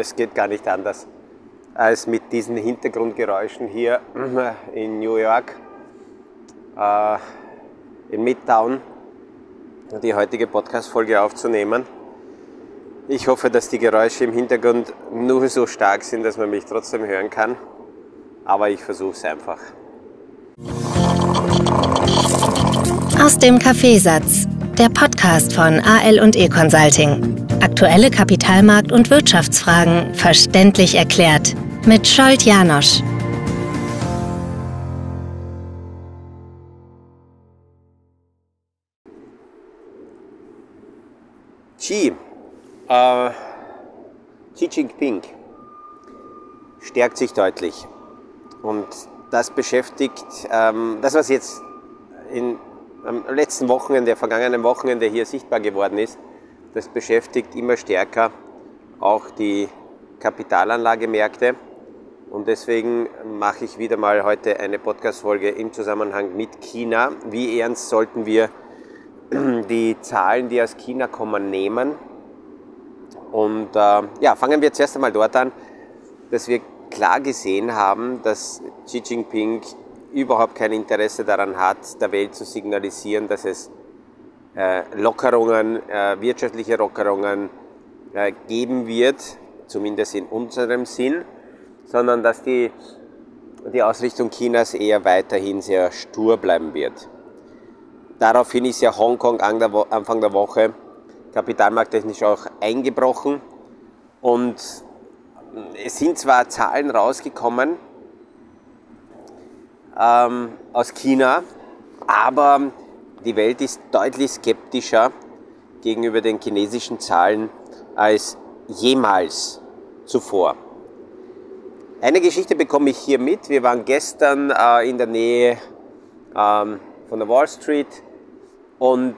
es geht gar nicht anders, als mit diesen Hintergrundgeräuschen hier in New York, äh, in Midtown, die heutige Podcast-Folge aufzunehmen. Ich hoffe, dass die Geräusche im Hintergrund nur so stark sind, dass man mich trotzdem hören kann. Aber ich versuche es einfach. Aus dem Kaffeesatz, der Podcast von AL und E Consulting. Aktuelle Kapitalmarkt- und Wirtschaftsfragen verständlich erklärt mit Scholt Janosch. Xi, äh, Xi Jinping stärkt sich deutlich und das beschäftigt, ähm, das was jetzt in, am letzten Wochenende, vergangenen Wochenende hier sichtbar geworden ist, das beschäftigt immer stärker auch die Kapitalanlagemärkte. Und deswegen mache ich wieder mal heute eine Podcast-Folge im Zusammenhang mit China. Wie ernst sollten wir die Zahlen, die aus China kommen, nehmen? Und äh, ja, fangen wir zuerst einmal dort an, dass wir klar gesehen haben, dass Xi Jinping überhaupt kein Interesse daran hat, der Welt zu signalisieren, dass es Lockerungen, äh, wirtschaftliche Lockerungen äh, geben wird, zumindest in unserem Sinn, sondern dass die, die Ausrichtung Chinas eher weiterhin sehr stur bleiben wird. Daraufhin ist ja Hongkong Anfang der Woche kapitalmarkttechnisch auch eingebrochen und es sind zwar Zahlen rausgekommen ähm, aus China, aber die Welt ist deutlich skeptischer gegenüber den chinesischen Zahlen als jemals zuvor. Eine Geschichte bekomme ich hier mit. Wir waren gestern äh, in der Nähe ähm, von der Wall Street und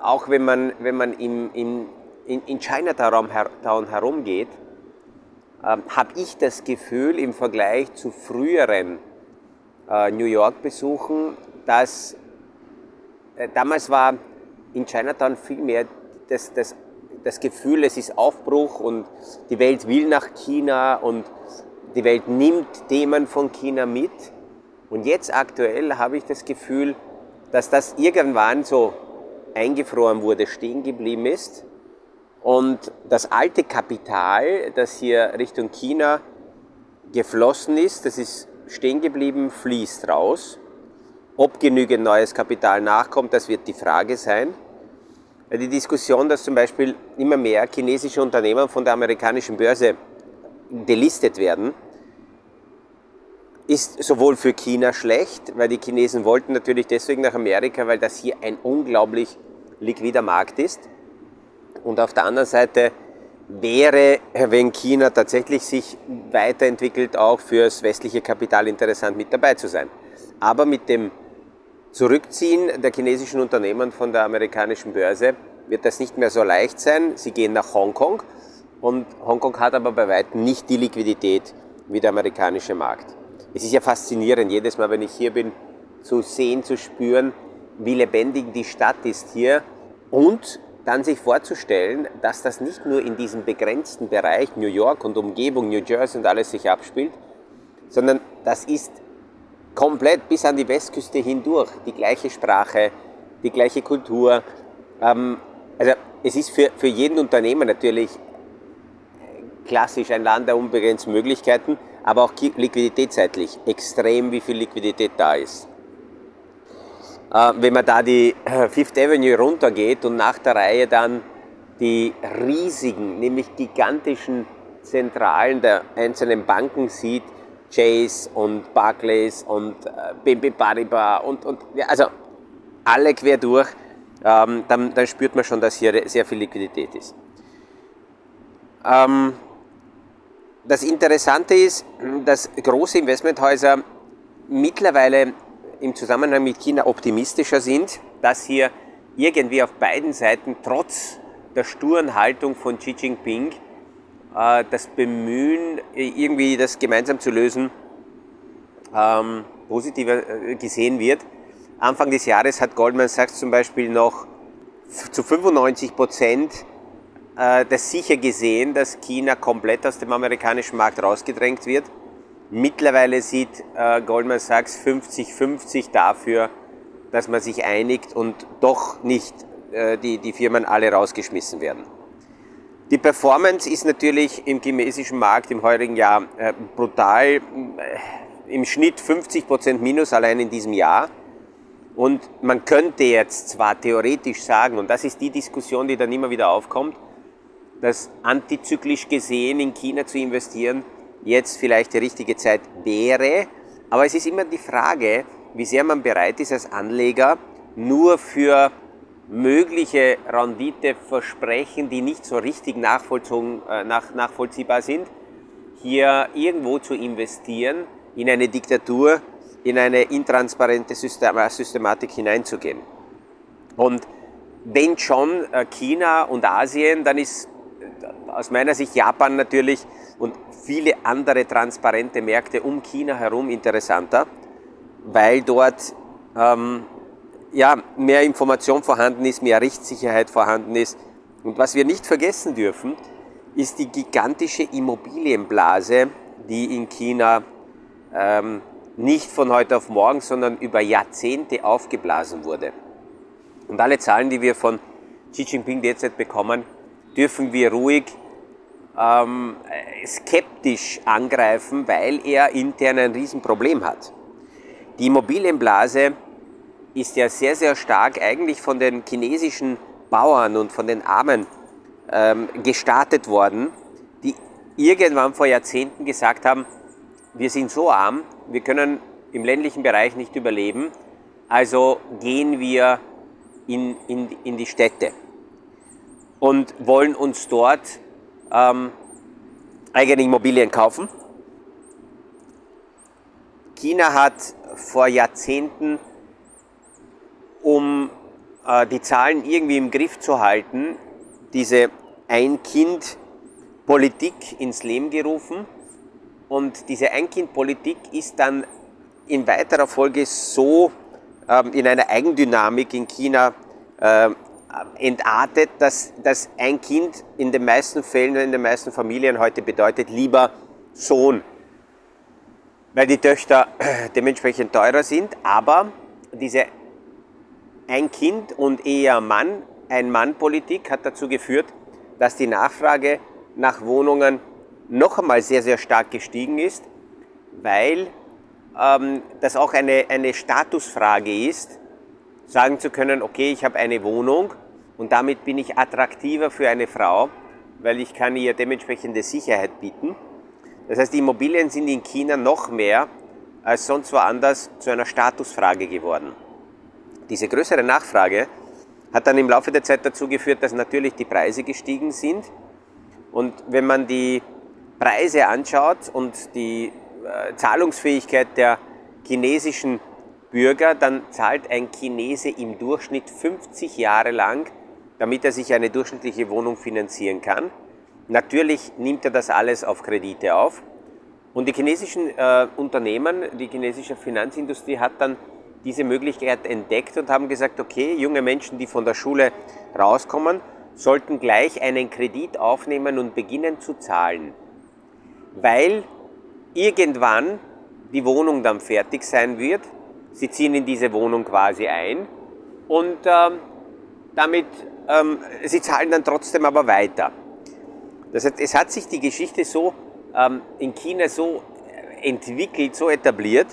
auch wenn man, wenn man im, im, in, in Chinatown herumgeht, äh, habe ich das Gefühl im Vergleich zu früheren äh, New York-Besuchen, dass damals war in Chinatown viel mehr das, das, das Gefühl, es ist Aufbruch und die Welt will nach China und die Welt nimmt Themen von China mit. Und jetzt aktuell habe ich das Gefühl, dass das irgendwann so eingefroren wurde, stehen geblieben ist. Und das alte Kapital, das hier Richtung China geflossen ist, das ist stehen geblieben, fließt raus. Ob genügend neues Kapital nachkommt, das wird die Frage sein. Die Diskussion, dass zum Beispiel immer mehr chinesische Unternehmen von der amerikanischen Börse delistet werden, ist sowohl für China schlecht, weil die Chinesen wollten natürlich deswegen nach Amerika, weil das hier ein unglaublich liquider Markt ist. Und auf der anderen Seite wäre, wenn China tatsächlich sich weiterentwickelt, auch fürs westliche Kapital interessant mit dabei zu sein. Aber mit dem Zurückziehen der chinesischen Unternehmen von der amerikanischen Börse wird das nicht mehr so leicht sein. Sie gehen nach Hongkong und Hongkong hat aber bei weitem nicht die Liquidität wie der amerikanische Markt. Es ist ja faszinierend, jedes Mal, wenn ich hier bin, zu sehen, zu spüren, wie lebendig die Stadt ist hier und dann sich vorzustellen, dass das nicht nur in diesem begrenzten Bereich New York und Umgebung, New Jersey und alles sich abspielt, sondern das ist komplett bis an die Westküste hindurch die gleiche Sprache, die gleiche Kultur. Ähm, also es ist für, für jeden Unternehmer natürlich klassisch ein Land der unbegrenzten Möglichkeiten, aber auch liquiditätsseitlich extrem, wie viel Liquidität da ist. Äh, wenn man da die Fifth Avenue runtergeht und nach der Reihe dann die riesigen, nämlich gigantischen Zentralen der einzelnen Banken sieht, Chase und Barclays und äh, BNP Paribas und, und ja, also alle quer durch, ähm, dann, dann, spürt man schon, dass hier sehr viel Liquidität ist. Ähm, das Interessante ist, dass große Investmenthäuser mittlerweile im Zusammenhang mit China optimistischer sind, dass hier irgendwie auf beiden Seiten trotz der sturen Haltung von Xi Jinping das Bemühen, irgendwie das gemeinsam zu lösen, ähm, positiver äh, gesehen wird. Anfang des Jahres hat Goldman Sachs zum Beispiel noch zu 95 Prozent äh, das sicher gesehen, dass China komplett aus dem amerikanischen Markt rausgedrängt wird. Mittlerweile sieht äh, Goldman Sachs 50-50 dafür, dass man sich einigt und doch nicht äh, die, die Firmen alle rausgeschmissen werden. Die Performance ist natürlich im chinesischen Markt im heurigen Jahr äh, brutal. Äh, Im Schnitt 50% Minus allein in diesem Jahr. Und man könnte jetzt zwar theoretisch sagen, und das ist die Diskussion, die dann immer wieder aufkommt, dass antizyklisch gesehen in China zu investieren jetzt vielleicht die richtige Zeit wäre. Aber es ist immer die Frage, wie sehr man bereit ist als Anleger nur für mögliche Renditeversprechen, die nicht so richtig äh, nachvollziehbar sind, hier irgendwo zu investieren, in eine Diktatur, in eine intransparente Systematik hineinzugehen. Und wenn schon äh, China und Asien, dann ist äh, aus meiner Sicht Japan natürlich und viele andere transparente Märkte um China herum interessanter, weil dort ähm, ja, mehr Information vorhanden ist, mehr Rechtssicherheit vorhanden ist. Und was wir nicht vergessen dürfen, ist die gigantische Immobilienblase, die in China ähm, nicht von heute auf morgen, sondern über Jahrzehnte aufgeblasen wurde. Und alle Zahlen, die wir von Xi Jinping derzeit bekommen, dürfen wir ruhig ähm, skeptisch angreifen, weil er intern ein Riesenproblem hat. Die Immobilienblase ist ja sehr, sehr stark eigentlich von den chinesischen Bauern und von den Armen ähm, gestartet worden, die irgendwann vor Jahrzehnten gesagt haben, wir sind so arm, wir können im ländlichen Bereich nicht überleben, also gehen wir in, in, in die Städte und wollen uns dort ähm, eigene Immobilien kaufen. China hat vor Jahrzehnten um äh, die Zahlen irgendwie im Griff zu halten, diese Ein-Kind-Politik ins Leben gerufen. Und diese Ein-Kind-Politik ist dann in weiterer Folge so ähm, in einer Eigendynamik in China äh, entartet, dass, dass ein Kind in den meisten Fällen, in den meisten Familien heute bedeutet lieber Sohn, weil die Töchter dementsprechend teurer sind. Aber diese ein Kind und eher Mann, ein Mann-Politik hat dazu geführt, dass die Nachfrage nach Wohnungen noch einmal sehr, sehr stark gestiegen ist, weil ähm, das auch eine, eine Statusfrage ist, sagen zu können, okay, ich habe eine Wohnung und damit bin ich attraktiver für eine Frau, weil ich kann ihr dementsprechende Sicherheit bieten. Das heißt, die Immobilien sind in China noch mehr als sonst woanders zu einer Statusfrage geworden. Diese größere Nachfrage hat dann im Laufe der Zeit dazu geführt, dass natürlich die Preise gestiegen sind. Und wenn man die Preise anschaut und die äh, Zahlungsfähigkeit der chinesischen Bürger, dann zahlt ein Chinese im Durchschnitt 50 Jahre lang, damit er sich eine durchschnittliche Wohnung finanzieren kann. Natürlich nimmt er das alles auf Kredite auf. Und die chinesischen äh, Unternehmen, die chinesische Finanzindustrie hat dann diese Möglichkeit entdeckt und haben gesagt, okay, junge Menschen, die von der Schule rauskommen, sollten gleich einen Kredit aufnehmen und beginnen zu zahlen, weil irgendwann die Wohnung dann fertig sein wird. Sie ziehen in diese Wohnung quasi ein und ähm, damit, ähm, sie zahlen dann trotzdem aber weiter. Das heißt, es hat sich die Geschichte so ähm, in China so entwickelt, so etabliert,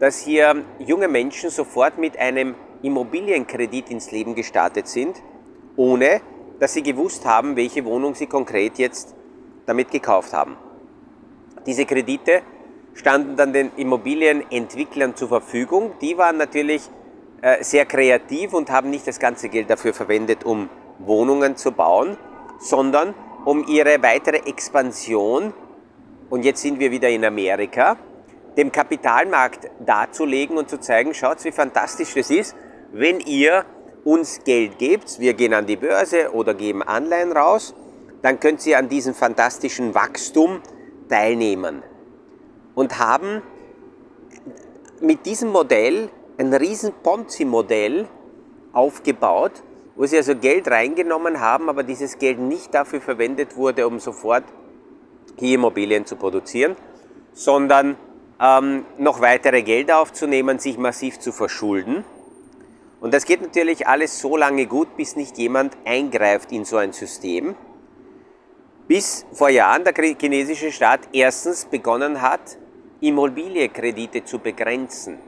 dass hier junge Menschen sofort mit einem Immobilienkredit ins Leben gestartet sind, ohne dass sie gewusst haben, welche Wohnung sie konkret jetzt damit gekauft haben. Diese Kredite standen dann den Immobilienentwicklern zur Verfügung. Die waren natürlich äh, sehr kreativ und haben nicht das ganze Geld dafür verwendet, um Wohnungen zu bauen, sondern um ihre weitere Expansion, und jetzt sind wir wieder in Amerika, dem Kapitalmarkt darzulegen und zu zeigen, schaut, wie fantastisch das ist, wenn ihr uns Geld gebt, wir gehen an die Börse oder geben Anleihen raus, dann könnt ihr an diesem fantastischen Wachstum teilnehmen. Und haben mit diesem Modell ein riesen Ponzi-Modell aufgebaut, wo sie also Geld reingenommen haben, aber dieses Geld nicht dafür verwendet wurde, um sofort hier Immobilien zu produzieren, sondern ähm, noch weitere Gelder aufzunehmen, sich massiv zu verschulden. Und das geht natürlich alles so lange gut, bis nicht jemand eingreift in so ein System. Bis vor Jahren der chinesische Staat erstens begonnen hat, Immobilienkredite zu begrenzen.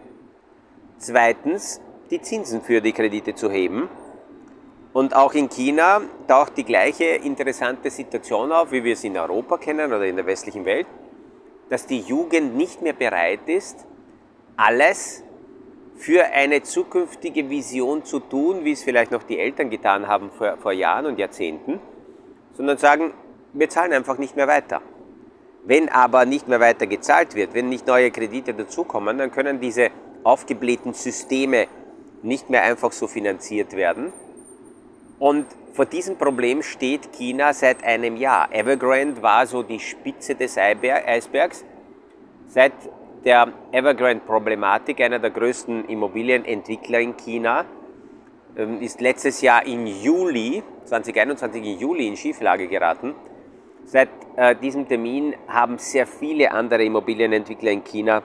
Zweitens die Zinsen für die Kredite zu heben. Und auch in China taucht die gleiche interessante Situation auf, wie wir es in Europa kennen oder in der westlichen Welt dass die Jugend nicht mehr bereit ist, alles für eine zukünftige Vision zu tun, wie es vielleicht noch die Eltern getan haben vor, vor Jahren und Jahrzehnten, sondern sagen, wir zahlen einfach nicht mehr weiter. Wenn aber nicht mehr weiter gezahlt wird, wenn nicht neue Kredite dazukommen, dann können diese aufgeblähten Systeme nicht mehr einfach so finanziert werden. Und vor diesem Problem steht China seit einem Jahr. Evergrande war so die Spitze des Eisbergs. Seit der Evergrande-Problematik, einer der größten Immobilienentwickler in China, ähm, ist letztes Jahr im Juli, 2021 im Juli in Schieflage geraten. Seit äh, diesem Termin haben sehr viele andere Immobilienentwickler in China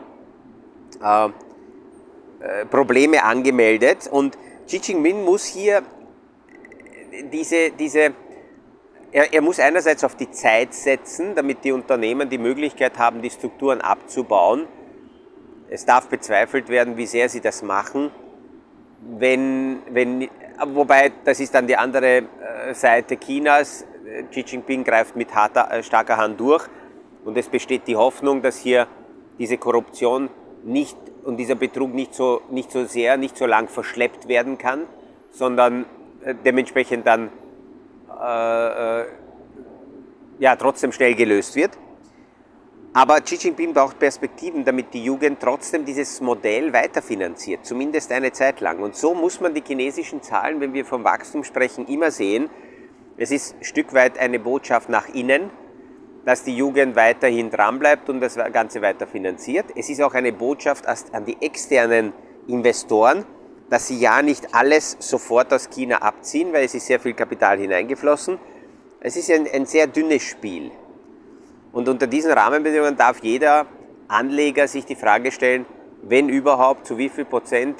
äh, äh, Probleme angemeldet und Xi Jinping muss hier diese, diese er, er, muss einerseits auf die Zeit setzen, damit die Unternehmen die Möglichkeit haben, die Strukturen abzubauen. Es darf bezweifelt werden, wie sehr sie das machen. Wenn, wenn, wobei, das ist dann die andere äh, Seite Chinas. Xi Jinping greift mit harter, äh, starker Hand durch und es besteht die Hoffnung, dass hier diese Korruption nicht und dieser Betrug nicht so, nicht so sehr, nicht so lang verschleppt werden kann, sondern dementsprechend dann äh, äh, ja, trotzdem schnell gelöst wird. Aber Xi Jinping braucht Perspektiven, damit die Jugend trotzdem dieses Modell weiterfinanziert, zumindest eine Zeit lang. Und so muss man die chinesischen Zahlen, wenn wir vom Wachstum sprechen, immer sehen. Es ist ein Stück weit eine Botschaft nach innen, dass die Jugend weiterhin dranbleibt und das Ganze weiter finanziert. Es ist auch eine Botschaft an die externen Investoren, dass sie ja nicht alles sofort aus China abziehen, weil es ist sehr viel Kapital hineingeflossen. Es ist ein, ein sehr dünnes Spiel. Und unter diesen Rahmenbedingungen darf jeder Anleger sich die Frage stellen, wenn überhaupt, zu wie viel Prozent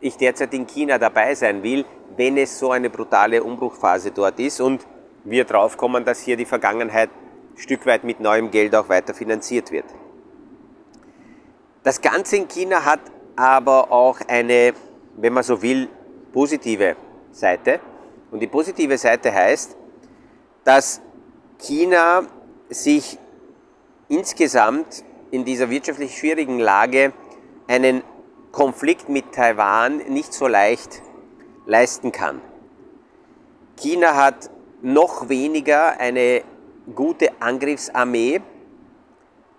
ich derzeit in China dabei sein will, wenn es so eine brutale Umbruchphase dort ist und wir draufkommen, dass hier die Vergangenheit Stück weit mit neuem Geld auch weiter finanziert wird. Das Ganze in China hat aber auch eine wenn man so will, positive Seite. Und die positive Seite heißt, dass China sich insgesamt in dieser wirtschaftlich schwierigen Lage einen Konflikt mit Taiwan nicht so leicht leisten kann. China hat noch weniger eine gute Angriffsarmee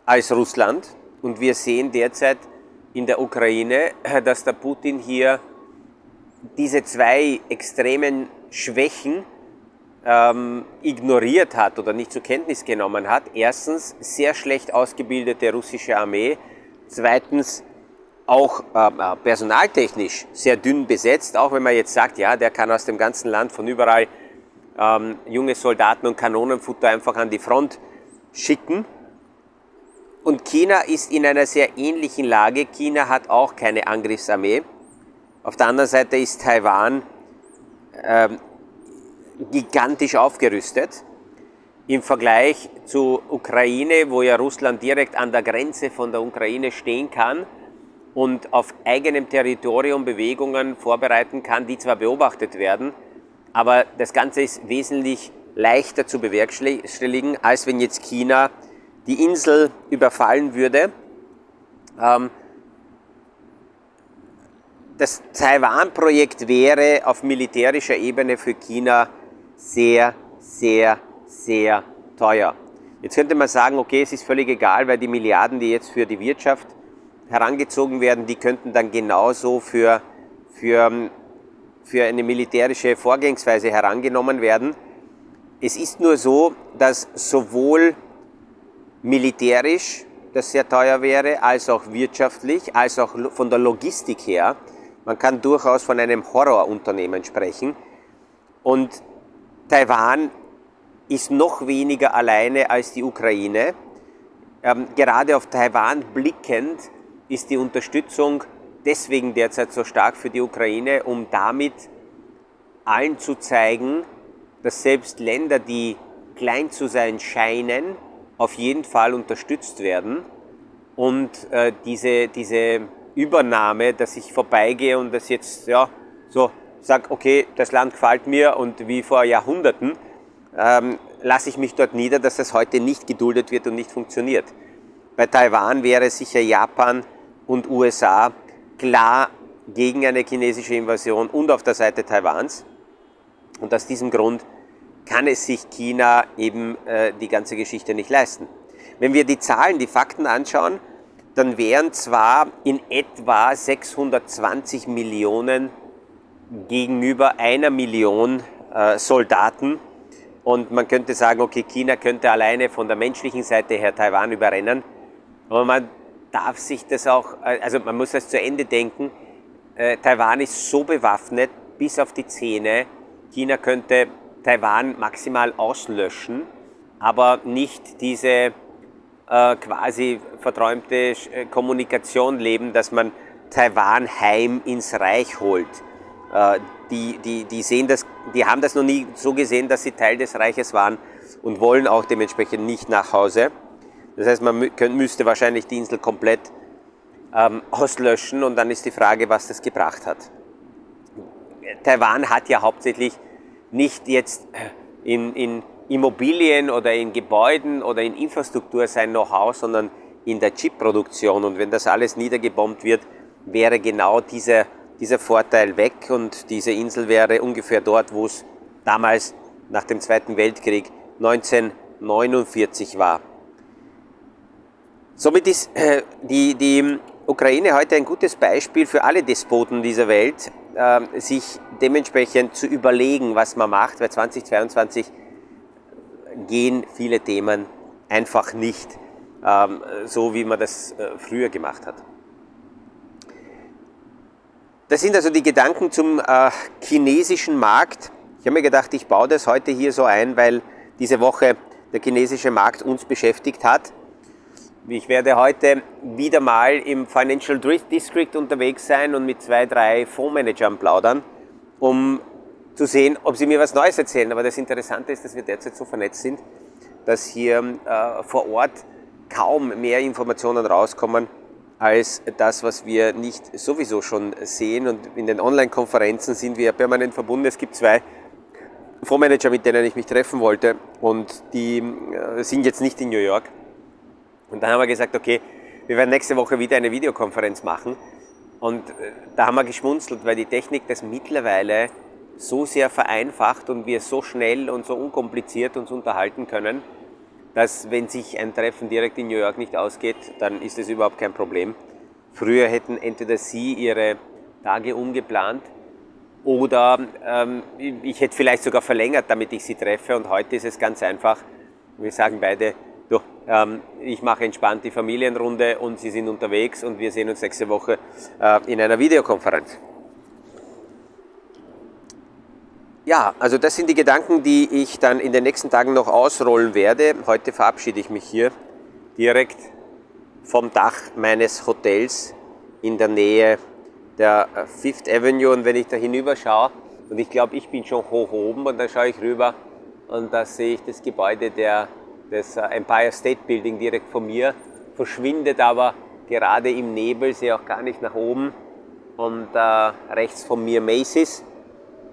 als Russland und wir sehen derzeit in der Ukraine, dass der Putin hier diese zwei extremen Schwächen ähm, ignoriert hat oder nicht zur Kenntnis genommen hat. Erstens sehr schlecht ausgebildete russische Armee, zweitens auch ähm, äh, personaltechnisch sehr dünn besetzt, auch wenn man jetzt sagt, ja, der kann aus dem ganzen Land von überall ähm, junge Soldaten und Kanonenfutter einfach an die Front schicken. Und China ist in einer sehr ähnlichen Lage. China hat auch keine Angriffsarmee. Auf der anderen Seite ist Taiwan äh, gigantisch aufgerüstet. Im Vergleich zu Ukraine, wo ja Russland direkt an der Grenze von der Ukraine stehen kann und auf eigenem Territorium Bewegungen vorbereiten kann, die zwar beobachtet werden, aber das Ganze ist wesentlich leichter zu bewerkstelligen, als wenn jetzt China die Insel überfallen würde. Ähm, das Taiwan-Projekt wäre auf militärischer Ebene für China sehr, sehr, sehr teuer. Jetzt könnte man sagen, okay, es ist völlig egal, weil die Milliarden, die jetzt für die Wirtschaft herangezogen werden, die könnten dann genauso für, für, für eine militärische Vorgehensweise herangenommen werden. Es ist nur so, dass sowohl militärisch das sehr teuer wäre, als auch wirtschaftlich, als auch von der Logistik her man kann durchaus von einem Horrorunternehmen sprechen. Und Taiwan ist noch weniger alleine als die Ukraine. Ähm, gerade auf Taiwan blickend ist die Unterstützung deswegen derzeit so stark für die Ukraine, um damit allen zu zeigen, dass selbst Länder, die klein zu sein scheinen, auf jeden Fall unterstützt werden. Und äh, diese, diese Übernahme, dass ich vorbeigehe und das jetzt ja, so sage, okay, das Land gefällt mir und wie vor Jahrhunderten, ähm, lasse ich mich dort nieder, dass das heute nicht geduldet wird und nicht funktioniert. Bei Taiwan wäre sicher Japan und USA klar gegen eine chinesische Invasion und auf der Seite Taiwans. Und aus diesem Grund kann es sich China eben äh, die ganze Geschichte nicht leisten. Wenn wir die Zahlen, die Fakten anschauen, dann wären zwar in etwa 620 Millionen gegenüber einer Million äh, Soldaten. Und man könnte sagen, okay, China könnte alleine von der menschlichen Seite her Taiwan überrennen, aber man darf sich das auch, äh, also man muss das zu Ende denken, äh, Taiwan ist so bewaffnet bis auf die Zähne, China könnte Taiwan maximal auslöschen, aber nicht diese äh, quasi verträumte äh, Kommunikation leben, dass man Taiwan heim ins Reich holt. Äh, die, die, die, sehen das, die haben das noch nie so gesehen, dass sie Teil des Reiches waren und wollen auch dementsprechend nicht nach Hause. Das heißt, man müsste wahrscheinlich die Insel komplett ähm, auslöschen und dann ist die Frage, was das gebracht hat. Taiwan hat ja hauptsächlich nicht jetzt in, in Immobilien oder in Gebäuden oder in Infrastruktur sein Know-how, sondern in der Chipproduktion. Und wenn das alles niedergebombt wird, wäre genau dieser, dieser Vorteil weg und diese Insel wäre ungefähr dort, wo es damals nach dem Zweiten Weltkrieg 1949 war. Somit ist äh, die, die Ukraine heute ein gutes Beispiel für alle Despoten dieser Welt, äh, sich dementsprechend zu überlegen, was man macht, weil 2022 gehen viele Themen einfach nicht ähm, so, wie man das äh, früher gemacht hat. Das sind also die Gedanken zum äh, chinesischen Markt. Ich habe mir gedacht, ich baue das heute hier so ein, weil diese Woche der chinesische Markt uns beschäftigt hat. Ich werde heute wieder mal im Financial District unterwegs sein und mit zwei, drei Fondsmanagern plaudern, um zu sehen, ob sie mir was Neues erzählen. Aber das Interessante ist, dass wir derzeit so vernetzt sind, dass hier äh, vor Ort kaum mehr Informationen rauskommen als das, was wir nicht sowieso schon sehen. Und in den Online-Konferenzen sind wir permanent verbunden. Es gibt zwei Fondsmanager, mit denen ich mich treffen wollte und die äh, sind jetzt nicht in New York. Und dann haben wir gesagt, okay, wir werden nächste Woche wieder eine Videokonferenz machen. Und äh, da haben wir geschmunzelt, weil die Technik das mittlerweile so sehr vereinfacht und wir so schnell und so unkompliziert uns unterhalten können, dass wenn sich ein Treffen direkt in New York nicht ausgeht, dann ist es überhaupt kein Problem. Früher hätten entweder Sie Ihre Tage umgeplant oder ähm, ich hätte vielleicht sogar verlängert, damit ich Sie treffe und heute ist es ganz einfach. Wir sagen beide, du, ähm, ich mache entspannt die Familienrunde und Sie sind unterwegs und wir sehen uns nächste Woche äh, in einer Videokonferenz. Ja, also das sind die Gedanken, die ich dann in den nächsten Tagen noch ausrollen werde. Heute verabschiede ich mich hier direkt vom Dach meines Hotels in der Nähe der Fifth Avenue. Und wenn ich da hinüber schaue und ich glaube, ich bin schon hoch oben und dann schaue ich rüber und da sehe ich das Gebäude der, des Empire State Building direkt vor mir, verschwindet aber gerade im Nebel, sehe auch gar nicht nach oben. Und äh, rechts von mir Macy's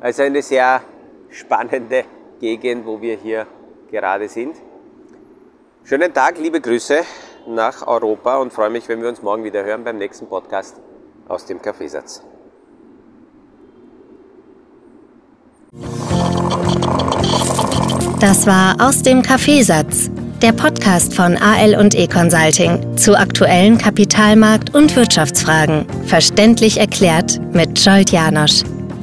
also eine sehr spannende Gegend, wo wir hier gerade sind. Schönen Tag, liebe Grüße nach Europa und freue mich, wenn wir uns morgen wieder hören beim nächsten Podcast aus dem Kaffeesatz. Das war aus dem Kaffeesatz, der Podcast von AL und E Consulting zu aktuellen Kapitalmarkt- und Wirtschaftsfragen, verständlich erklärt mit Scholt Janosch.